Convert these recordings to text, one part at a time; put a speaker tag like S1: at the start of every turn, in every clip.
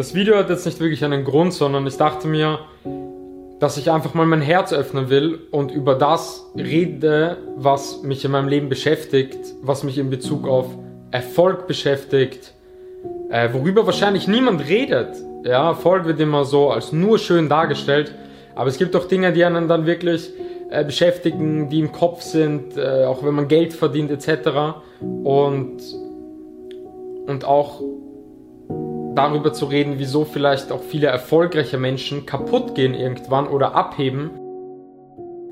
S1: Das Video hat jetzt nicht wirklich einen Grund, sondern ich dachte mir, dass ich einfach mal mein Herz öffnen will und über das rede, was mich in meinem Leben beschäftigt, was mich in Bezug auf Erfolg beschäftigt, äh, worüber wahrscheinlich niemand redet. Ja, Erfolg wird immer so als nur schön dargestellt, aber es gibt auch Dinge, die einen dann wirklich äh, beschäftigen, die im Kopf sind, äh, auch wenn man Geld verdient etc. Und, und auch darüber zu reden, wieso vielleicht auch viele erfolgreiche Menschen kaputt gehen irgendwann oder abheben.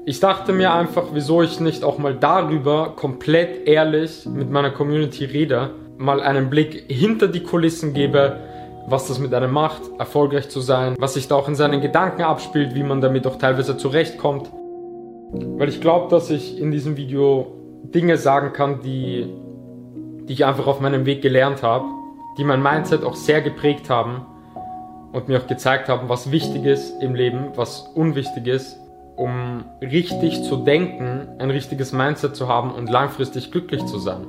S1: Ich dachte mir einfach, wieso ich nicht auch mal darüber komplett ehrlich mit meiner Community rede, mal einen Blick hinter die Kulissen gebe, was das mit einem macht, erfolgreich zu sein, was sich da auch in seinen Gedanken abspielt, wie man damit auch teilweise zurechtkommt. Weil ich glaube, dass ich in diesem Video Dinge sagen kann, die, die ich einfach auf meinem Weg gelernt habe, die mein Mindset auch sehr geprägt haben und mir auch gezeigt haben, was wichtig ist im Leben, was unwichtig ist, um richtig zu denken, ein richtiges Mindset zu haben und langfristig glücklich zu sein.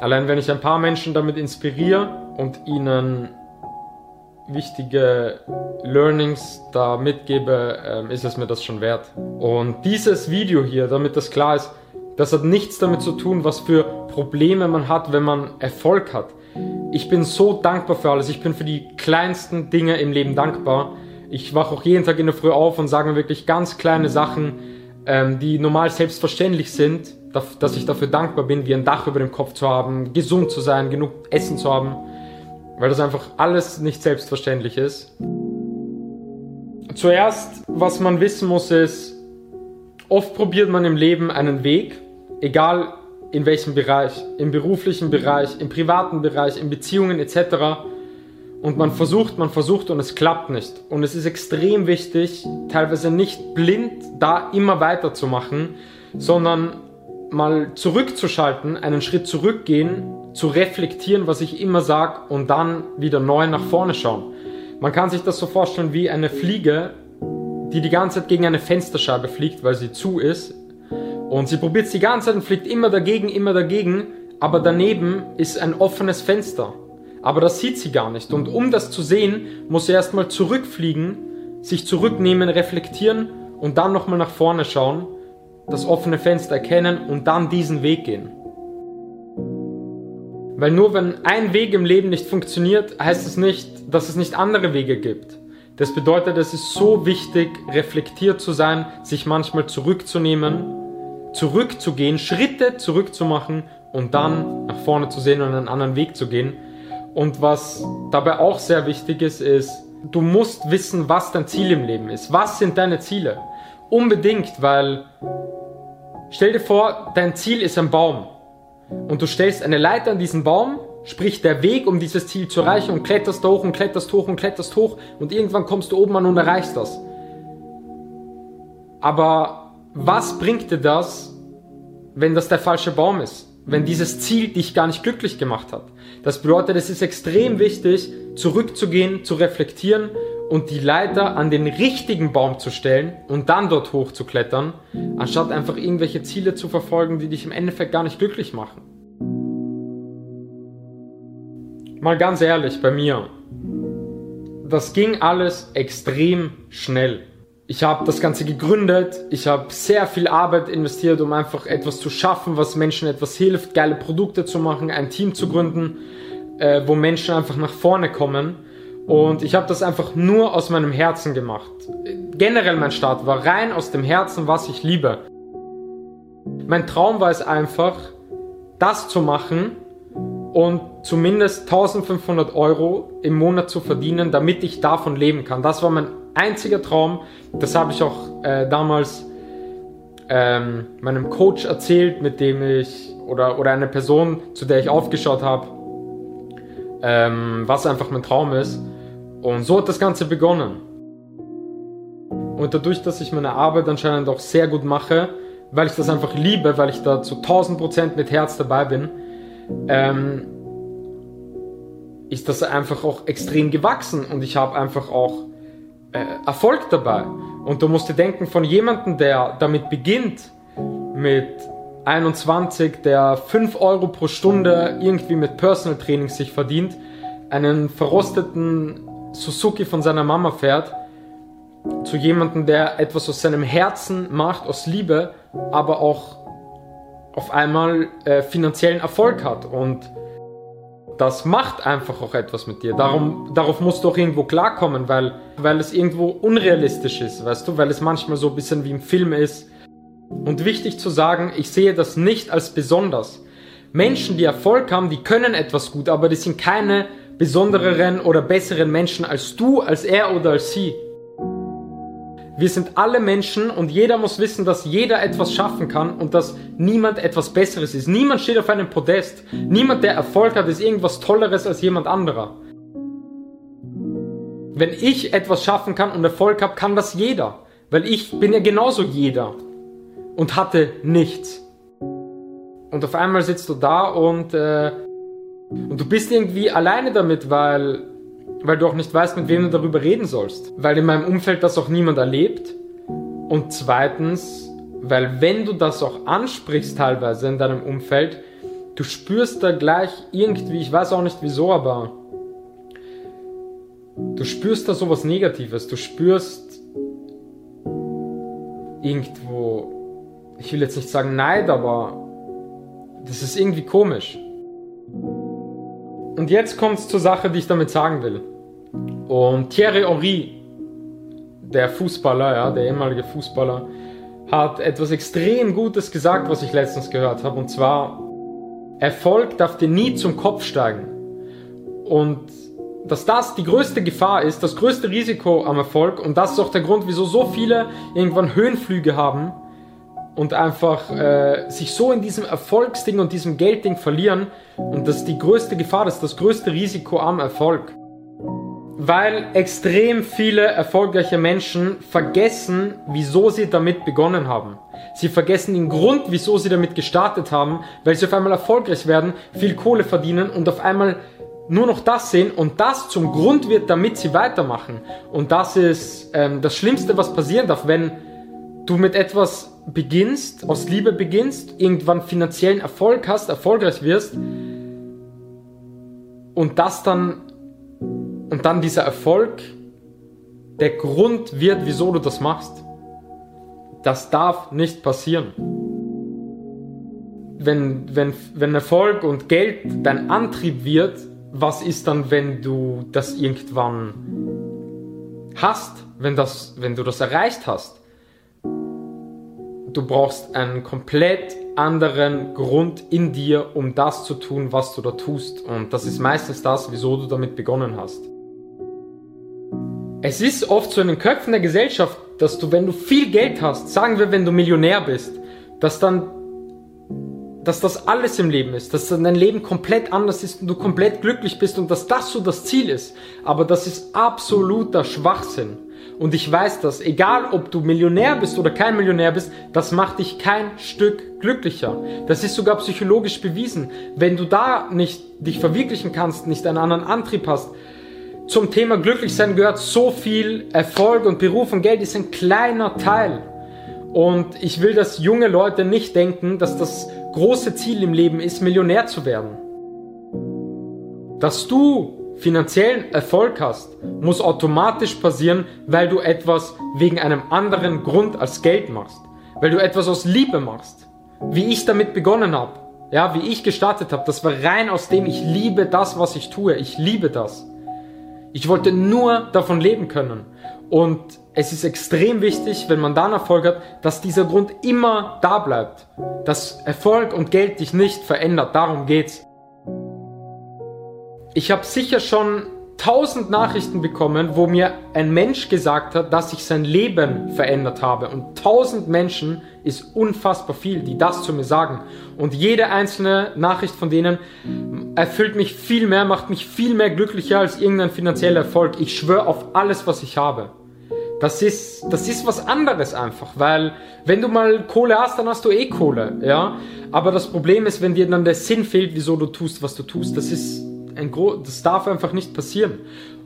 S1: Allein wenn ich ein paar Menschen damit inspiriere und ihnen wichtige Learnings da mitgebe, ähm, ist es mir das schon wert. Und dieses Video hier, damit das klar ist, das hat nichts damit zu tun, was für Probleme man hat, wenn man Erfolg hat. Ich bin so dankbar für alles. Ich bin für die kleinsten Dinge im Leben dankbar. Ich wache auch jeden Tag in der Früh auf und sage mir wirklich ganz kleine Sachen, ähm, die normal selbstverständlich sind, dass ich dafür dankbar bin, wie ein Dach über dem Kopf zu haben, gesund zu sein, genug Essen zu haben weil das einfach alles nicht selbstverständlich ist. Zuerst, was man wissen muss, ist, oft probiert man im Leben einen Weg, egal in welchem Bereich, im beruflichen Bereich, im privaten Bereich, in Beziehungen etc. Und man versucht, man versucht und es klappt nicht. Und es ist extrem wichtig, teilweise nicht blind da immer weiterzumachen, sondern mal zurückzuschalten, einen Schritt zurückgehen, zu reflektieren, was ich immer sage und dann wieder neu nach vorne schauen. Man kann sich das so vorstellen wie eine Fliege, die die ganze Zeit gegen eine Fensterscheibe fliegt, weil sie zu ist. Und sie probiert es die ganze Zeit und fliegt immer dagegen, immer dagegen, aber daneben ist ein offenes Fenster. Aber das sieht sie gar nicht. Und um das zu sehen, muss sie erstmal zurückfliegen, sich zurücknehmen, reflektieren und dann nochmal nach vorne schauen das offene Fenster erkennen und dann diesen Weg gehen. Weil nur wenn ein Weg im Leben nicht funktioniert, heißt es nicht, dass es nicht andere Wege gibt. Das bedeutet, es ist so wichtig, reflektiert zu sein, sich manchmal zurückzunehmen, zurückzugehen, Schritte zurückzumachen und dann nach vorne zu sehen und einen anderen Weg zu gehen. Und was dabei auch sehr wichtig ist, ist, du musst wissen, was dein Ziel im Leben ist. Was sind deine Ziele? Unbedingt, weil Stell dir vor, dein Ziel ist ein Baum und du stellst eine Leiter an diesen Baum, sprich der Weg, um dieses Ziel zu erreichen und kletterst hoch und kletterst hoch und kletterst hoch und irgendwann kommst du oben an und erreichst das. Aber was bringt dir das, wenn das der falsche Baum ist? Wenn dieses Ziel dich gar nicht glücklich gemacht hat? Das bedeutet, es ist extrem wichtig, zurückzugehen, zu reflektieren und die Leiter an den richtigen Baum zu stellen und dann dort hoch zu klettern, anstatt einfach irgendwelche Ziele zu verfolgen, die dich im Endeffekt gar nicht glücklich machen. Mal ganz ehrlich bei mir, das ging alles extrem schnell. Ich habe das Ganze gegründet, ich habe sehr viel Arbeit investiert, um einfach etwas zu schaffen, was Menschen etwas hilft, geile Produkte zu machen, ein Team zu gründen, äh, wo Menschen einfach nach vorne kommen. Und ich habe das einfach nur aus meinem Herzen gemacht. Generell mein Start war rein aus dem Herzen, was ich liebe. Mein Traum war es einfach, das zu machen und zumindest 1500 Euro im Monat zu verdienen, damit ich davon leben kann. Das war mein einziger Traum. Das habe ich auch äh, damals ähm, meinem Coach erzählt, mit dem ich oder, oder einer Person, zu der ich aufgeschaut habe, ähm, was einfach mein Traum ist. Und so hat das Ganze begonnen. Und dadurch, dass ich meine Arbeit anscheinend auch sehr gut mache, weil ich das einfach liebe, weil ich da zu 1000% mit Herz dabei bin, ähm, ist das einfach auch extrem gewachsen und ich habe einfach auch äh, Erfolg dabei. Und du musst dir denken, von jemandem, der damit beginnt, mit 21, der 5 Euro pro Stunde irgendwie mit Personal Training sich verdient, einen verrosteten Suzuki von seiner Mama fährt, zu jemandem, der etwas aus seinem Herzen macht, aus Liebe, aber auch auf einmal äh, finanziellen Erfolg hat. Und das macht einfach auch etwas mit dir. Darum, darauf musst du auch irgendwo klarkommen, weil, weil es irgendwo unrealistisch ist, weißt du, weil es manchmal so ein bisschen wie im Film ist. Und wichtig zu sagen, ich sehe das nicht als besonders. Menschen, die Erfolg haben, die können etwas gut, aber die sind keine besondereren oder besseren Menschen als du, als er oder als sie. Wir sind alle Menschen und jeder muss wissen, dass jeder etwas schaffen kann und dass niemand etwas Besseres ist. Niemand steht auf einem Podest. Niemand, der Erfolg hat, ist irgendwas Tolleres als jemand anderer. Wenn ich etwas schaffen kann und Erfolg habe, kann das jeder. Weil ich bin ja genauso jeder und hatte nichts. Und auf einmal sitzt du da und, äh, und du bist irgendwie alleine damit, weil weil du auch nicht weißt, mit wem du darüber reden sollst. Weil in meinem Umfeld das auch niemand erlebt. Und zweitens, weil wenn du das auch ansprichst teilweise in deinem Umfeld, du spürst da gleich irgendwie, ich weiß auch nicht wieso, aber du spürst da sowas Negatives. Du spürst irgendwo, ich will jetzt nicht sagen Neid, aber das ist irgendwie komisch. Und jetzt kommt es zur Sache, die ich damit sagen will. Und Thierry Henry, der Fußballer, ja, der ehemalige Fußballer, hat etwas extrem Gutes gesagt, was ich letztens gehört habe. Und zwar, Erfolg darf dir nie zum Kopf steigen. Und dass das die größte Gefahr ist, das größte Risiko am Erfolg. Und das ist auch der Grund, wieso so viele irgendwann Höhenflüge haben und einfach äh, sich so in diesem Erfolgsding und diesem Geldding verlieren. Und das ist die größte Gefahr, das ist das größte Risiko am Erfolg. Weil extrem viele erfolgreiche Menschen vergessen, wieso sie damit begonnen haben. Sie vergessen den Grund, wieso sie damit gestartet haben, weil sie auf einmal erfolgreich werden, viel Kohle verdienen und auf einmal nur noch das sehen und das zum Grund wird, damit sie weitermachen. Und das ist ähm, das Schlimmste, was passieren darf, wenn du mit etwas beginnst, aus Liebe beginnst, irgendwann finanziellen Erfolg hast, erfolgreich wirst und das dann und dann dieser Erfolg der Grund wird, wieso du das machst. Das darf nicht passieren. Wenn, wenn, wenn Erfolg und Geld dein Antrieb wird, was ist dann, wenn du das irgendwann hast, wenn, das, wenn du das erreicht hast? Du brauchst einen komplett anderen Grund in dir, um das zu tun, was du da tust. Und das ist meistens das, wieso du damit begonnen hast. Es ist oft so in den Köpfen der Gesellschaft, dass du, wenn du viel Geld hast, sagen wir, wenn du Millionär bist, dass dann, dass das alles im Leben ist, dass dein Leben komplett anders ist und du komplett glücklich bist und dass das so das Ziel ist. Aber das ist absoluter Schwachsinn. Und ich weiß das, egal ob du Millionär bist oder kein Millionär bist, das macht dich kein Stück glücklicher. Das ist sogar psychologisch bewiesen. Wenn du da nicht dich verwirklichen kannst, nicht einen anderen Antrieb hast, zum Thema Glücklichsein gehört so viel Erfolg und Beruf und Geld ist ein kleiner Teil. Und ich will, dass junge Leute nicht denken, dass das große Ziel im Leben ist, Millionär zu werden. Dass du finanziellen Erfolg hast, muss automatisch passieren, weil du etwas wegen einem anderen Grund als Geld machst. Weil du etwas aus Liebe machst. Wie ich damit begonnen habe. Ja, wie ich gestartet habe. Das war rein aus dem, ich liebe das, was ich tue. Ich liebe das. Ich wollte nur davon leben können. Und es ist extrem wichtig, wenn man dann Erfolg hat, dass dieser Grund immer da bleibt. Dass Erfolg und Geld dich nicht verändert. Darum geht's. Ich habe sicher schon tausend Nachrichten bekommen, wo mir ein Mensch gesagt hat, dass ich sein Leben verändert habe. Und tausend Menschen ist unfassbar viel, die das zu mir sagen. Und jede einzelne Nachricht von denen erfüllt mich viel mehr, macht mich viel mehr glücklicher als irgendein finanzieller Erfolg. Ich schwöre auf alles, was ich habe. Das ist, das ist was anderes einfach, weil wenn du mal Kohle hast, dann hast du eh Kohle, ja. Aber das Problem ist, wenn dir dann der Sinn fehlt, wieso du tust, was du tust, das ist ein Gro das darf einfach nicht passieren.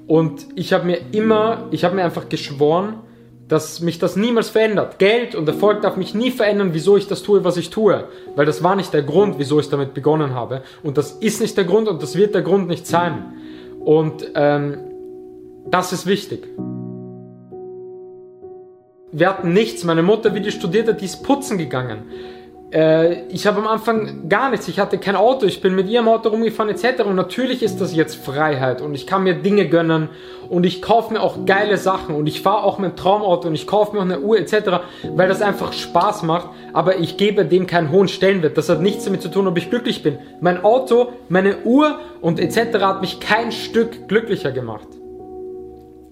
S1: Und ich habe mir immer, ich habe mir einfach geschworen, dass mich das niemals verändert. Geld und Erfolg darf mich nie verändern, wieso ich das tue, was ich tue. Weil das war nicht der Grund, wieso ich damit begonnen habe. Und das ist nicht der Grund und das wird der Grund nicht sein. Und ähm, das ist wichtig. Wir hatten nichts. Meine Mutter, wie die studierte, die ist putzen gegangen. Äh, ich habe am Anfang gar nichts. Ich hatte kein Auto. Ich bin mit ihrem Auto rumgefahren etc. Und natürlich ist das jetzt Freiheit und ich kann mir Dinge gönnen und ich kaufe mir auch geile Sachen und ich fahre auch mein Traumauto und ich kaufe mir auch eine Uhr etc. Weil das einfach Spaß macht. Aber ich gebe dem keinen hohen Stellenwert. Das hat nichts damit zu tun, ob ich glücklich bin. Mein Auto, meine Uhr und etc. hat mich kein Stück glücklicher gemacht.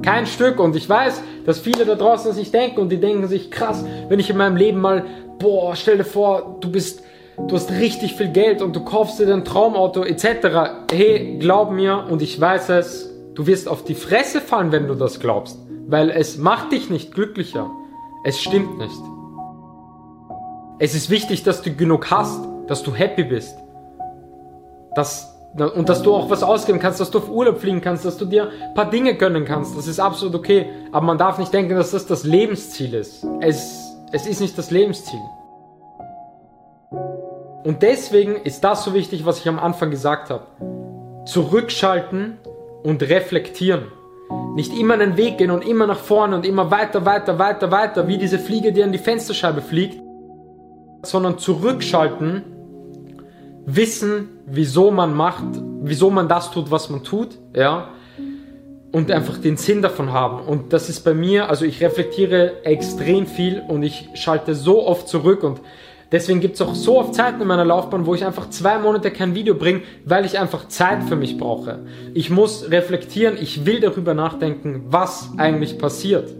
S1: Kein Stück. Und ich weiß, dass viele da draußen sich denken und die denken sich, krass, wenn ich in meinem Leben mal, boah, stell dir vor, du bist, du hast richtig viel Geld und du kaufst dir ein Traumauto etc. Hey, glaub mir und ich weiß es, du wirst auf die Fresse fallen, wenn du das glaubst. Weil es macht dich nicht glücklicher. Es stimmt nicht. Es ist wichtig, dass du genug hast, dass du happy bist. Dass und dass du auch was ausgeben kannst, dass du auf Urlaub fliegen kannst, dass du dir ein paar Dinge gönnen kannst. Das ist absolut okay. Aber man darf nicht denken, dass das das Lebensziel ist. Es, es ist nicht das Lebensziel. Und deswegen ist das so wichtig, was ich am Anfang gesagt habe. Zurückschalten und reflektieren. Nicht immer einen Weg gehen und immer nach vorne und immer weiter, weiter, weiter, weiter, wie diese Fliege, die an die Fensterscheibe fliegt, sondern zurückschalten wissen, wieso man macht, wieso man das tut, was man tut, ja, und einfach den Sinn davon haben. Und das ist bei mir, also ich reflektiere extrem viel und ich schalte so oft zurück und deswegen gibt es auch so oft Zeiten in meiner Laufbahn, wo ich einfach zwei Monate kein Video bringe, weil ich einfach Zeit für mich brauche. Ich muss reflektieren, ich will darüber nachdenken, was eigentlich passiert.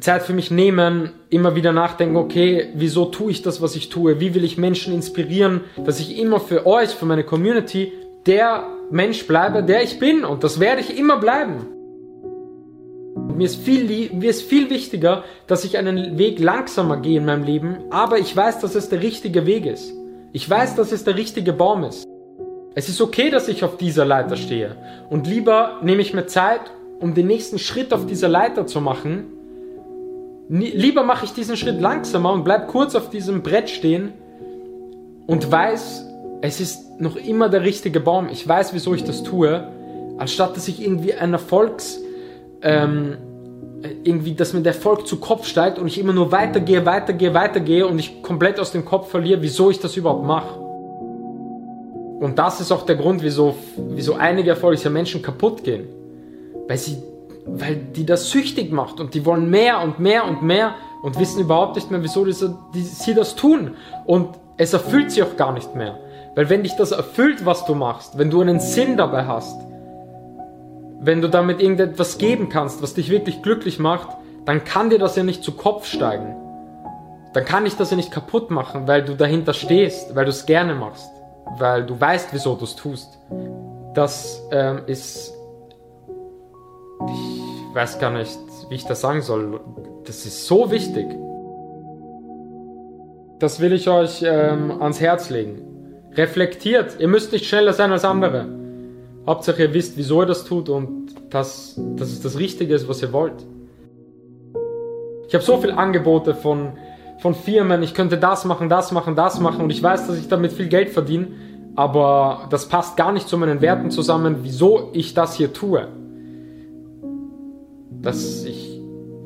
S1: Zeit für mich nehmen, immer wieder nachdenken, okay, wieso tue ich das, was ich tue? Wie will ich Menschen inspirieren, dass ich immer für euch, für meine Community, der Mensch bleibe, der ich bin. Und das werde ich immer bleiben. Mir ist, viel, mir ist viel wichtiger, dass ich einen Weg langsamer gehe in meinem Leben, aber ich weiß, dass es der richtige Weg ist. Ich weiß, dass es der richtige Baum ist. Es ist okay, dass ich auf dieser Leiter stehe. Und lieber nehme ich mir Zeit, um den nächsten Schritt auf dieser Leiter zu machen, Lieber mache ich diesen Schritt langsamer und bleib kurz auf diesem Brett stehen und weiß, es ist noch immer der richtige Baum. Ich weiß, wieso ich das tue, anstatt dass ich irgendwie ein Erfolgs, ähm, irgendwie, dass mir der Erfolg zu Kopf steigt und ich immer nur weitergehe, weitergehe, weitergehe und ich komplett aus dem Kopf verliere, wieso ich das überhaupt mache. Und das ist auch der Grund, wieso, wieso einige erfolgreiche Menschen kaputt gehen. Weil sie weil die das süchtig macht und die wollen mehr und mehr und mehr und wissen überhaupt nicht mehr, wieso die, die, sie das tun. Und es erfüllt sie auch gar nicht mehr. Weil wenn dich das erfüllt, was du machst, wenn du einen Sinn dabei hast, wenn du damit irgendetwas geben kannst, was dich wirklich glücklich macht, dann kann dir das ja nicht zu Kopf steigen. Dann kann ich das ja nicht kaputt machen, weil du dahinter stehst, weil du es gerne machst, weil du weißt, wieso du es tust. Das ähm, ist ich weiß gar nicht, wie ich das sagen soll. Das ist so wichtig. Das will ich euch ähm, ans Herz legen. Reflektiert. Ihr müsst nicht schneller sein als andere. Hauptsache ihr wisst, wieso ihr das tut und dass, dass es das Richtige ist, was ihr wollt. Ich habe so viele Angebote von, von Firmen. Ich könnte das machen, das machen, das machen und ich weiß, dass ich damit viel Geld verdiene. Aber das passt gar nicht zu meinen Werten zusammen, wieso ich das hier tue dass ich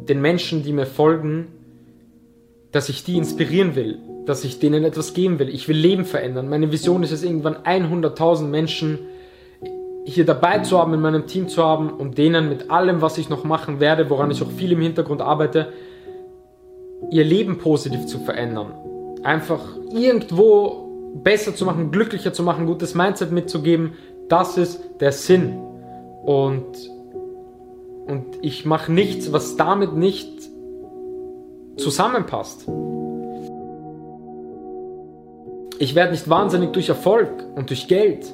S1: den Menschen, die mir folgen, dass ich die inspirieren will, dass ich denen etwas geben will. Ich will Leben verändern. Meine Vision ist es, irgendwann 100.000 Menschen hier dabei zu haben, in meinem Team zu haben und denen mit allem, was ich noch machen werde, woran ich auch viel im Hintergrund arbeite, ihr Leben positiv zu verändern. Einfach irgendwo besser zu machen, glücklicher zu machen, gutes Mindset mitzugeben. Das ist der Sinn. Und und ich mache nichts, was damit nicht zusammenpasst. Ich werde nicht wahnsinnig durch Erfolg und durch Geld.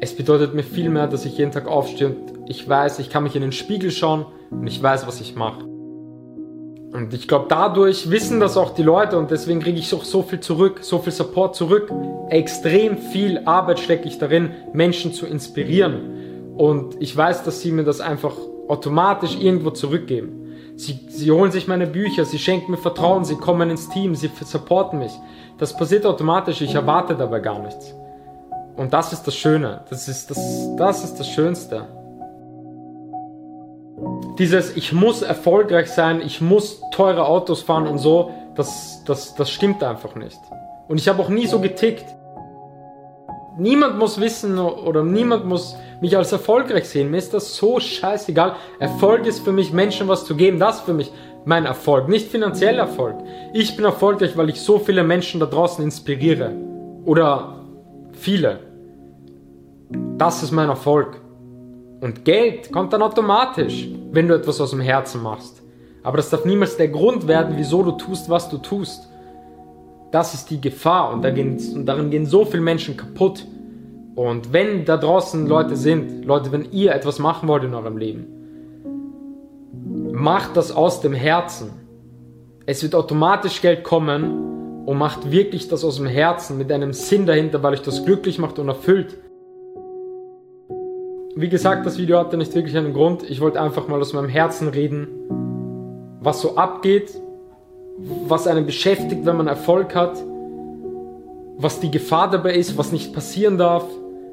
S1: Es bedeutet mir vielmehr, dass ich jeden Tag aufstehe und ich weiß, ich kann mich in den Spiegel schauen und ich weiß, was ich mache. Und ich glaube, dadurch wissen das auch die Leute und deswegen kriege ich auch so viel zurück, so viel Support zurück. Extrem viel Arbeit stecke ich darin, Menschen zu inspirieren. Und ich weiß, dass sie mir das einfach automatisch irgendwo zurückgeben. Sie, sie holen sich meine Bücher, sie schenken mir Vertrauen, sie kommen ins Team, sie supporten mich. Das passiert automatisch, ich erwarte dabei gar nichts. Und das ist das Schöne. Das ist das, das ist das Schönste. Dieses, ich muss erfolgreich sein, ich muss teure Autos fahren und so, das, das, das stimmt einfach nicht. Und ich habe auch nie so getickt. Niemand muss wissen oder niemand muss mich als erfolgreich sehen. Mir ist das so scheißegal. Erfolg ist für mich, Menschen was zu geben. Das ist für mich mein Erfolg, nicht finanzieller Erfolg. Ich bin erfolgreich, weil ich so viele Menschen da draußen inspiriere. Oder viele. Das ist mein Erfolg. Und Geld kommt dann automatisch, wenn du etwas aus dem Herzen machst. Aber das darf niemals der Grund werden, wieso du tust, was du tust. Das ist die Gefahr und, da gehen, und darin gehen so viele Menschen kaputt. Und wenn da draußen Leute sind, Leute, wenn ihr etwas machen wollt in eurem Leben, macht das aus dem Herzen. Es wird automatisch Geld kommen und macht wirklich das aus dem Herzen mit einem Sinn dahinter, weil euch das glücklich macht und erfüllt. Wie gesagt, das Video hatte nicht wirklich einen Grund. Ich wollte einfach mal aus meinem Herzen reden, was so abgeht, was einen beschäftigt, wenn man Erfolg hat, was die Gefahr dabei ist, was nicht passieren darf,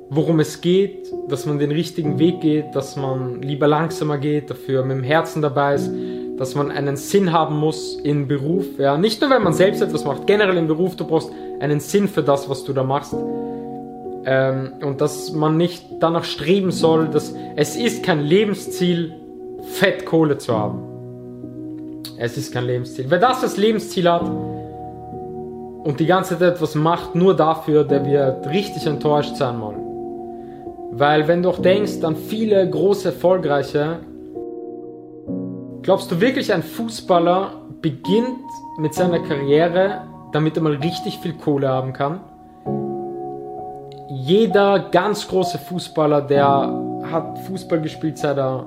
S1: worum es geht, dass man den richtigen Weg geht, dass man lieber langsamer geht, dafür mit dem Herzen dabei ist, dass man einen Sinn haben muss im Beruf. Ja, nicht nur, wenn man selbst etwas macht, generell im Beruf, du brauchst einen Sinn für das, was du da machst. Ähm, und dass man nicht danach streben soll, dass es ist kein Lebensziel, Fettkohle zu haben. Es ist kein Lebensziel. Wer das als Lebensziel hat und die ganze Zeit etwas macht, nur dafür, der wird richtig enttäuscht sein mal. Weil wenn du auch denkst an viele große Erfolgreiche, glaubst du wirklich, ein Fußballer beginnt mit seiner Karriere, damit er mal richtig viel Kohle haben kann? jeder ganz große Fußballer, der hat Fußball gespielt, seit er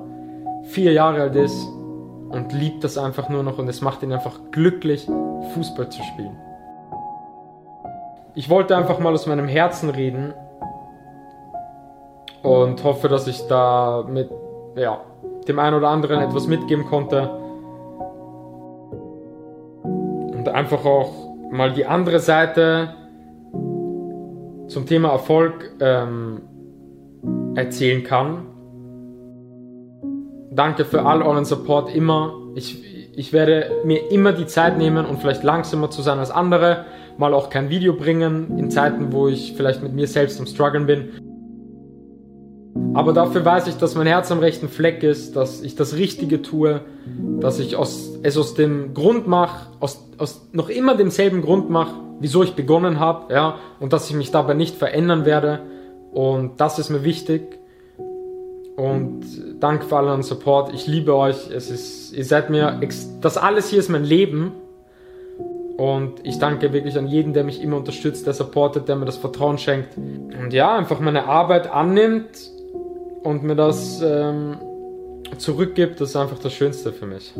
S1: vier Jahre alt ist und liebt das einfach nur noch und es macht ihn einfach glücklich, Fußball zu spielen. Ich wollte einfach mal aus meinem Herzen reden und hoffe, dass ich da mit ja, dem einen oder anderen etwas mitgeben konnte und einfach auch mal die andere Seite zum Thema Erfolg ähm, erzählen kann. Danke für all euren Support immer. Ich, ich werde mir immer die Zeit nehmen und vielleicht langsamer zu sein als andere, mal auch kein Video bringen in Zeiten, wo ich vielleicht mit mir selbst am struggeln bin. Aber dafür weiß ich, dass mein Herz am rechten Fleck ist, dass ich das Richtige tue, dass ich aus, es aus dem Grund mache, aus, aus noch immer demselben Grund mache, wieso ich begonnen habe, ja, und dass ich mich dabei nicht verändern werde. Und das ist mir wichtig. Und danke für allen Support. Ich liebe euch. Es ist, ihr seid mir, das alles hier ist mein Leben. Und ich danke wirklich an jeden, der mich immer unterstützt, der supportet, der mir das Vertrauen schenkt. Und ja, einfach meine Arbeit annimmt und mir das ähm, zurückgibt, das ist einfach das Schönste für mich.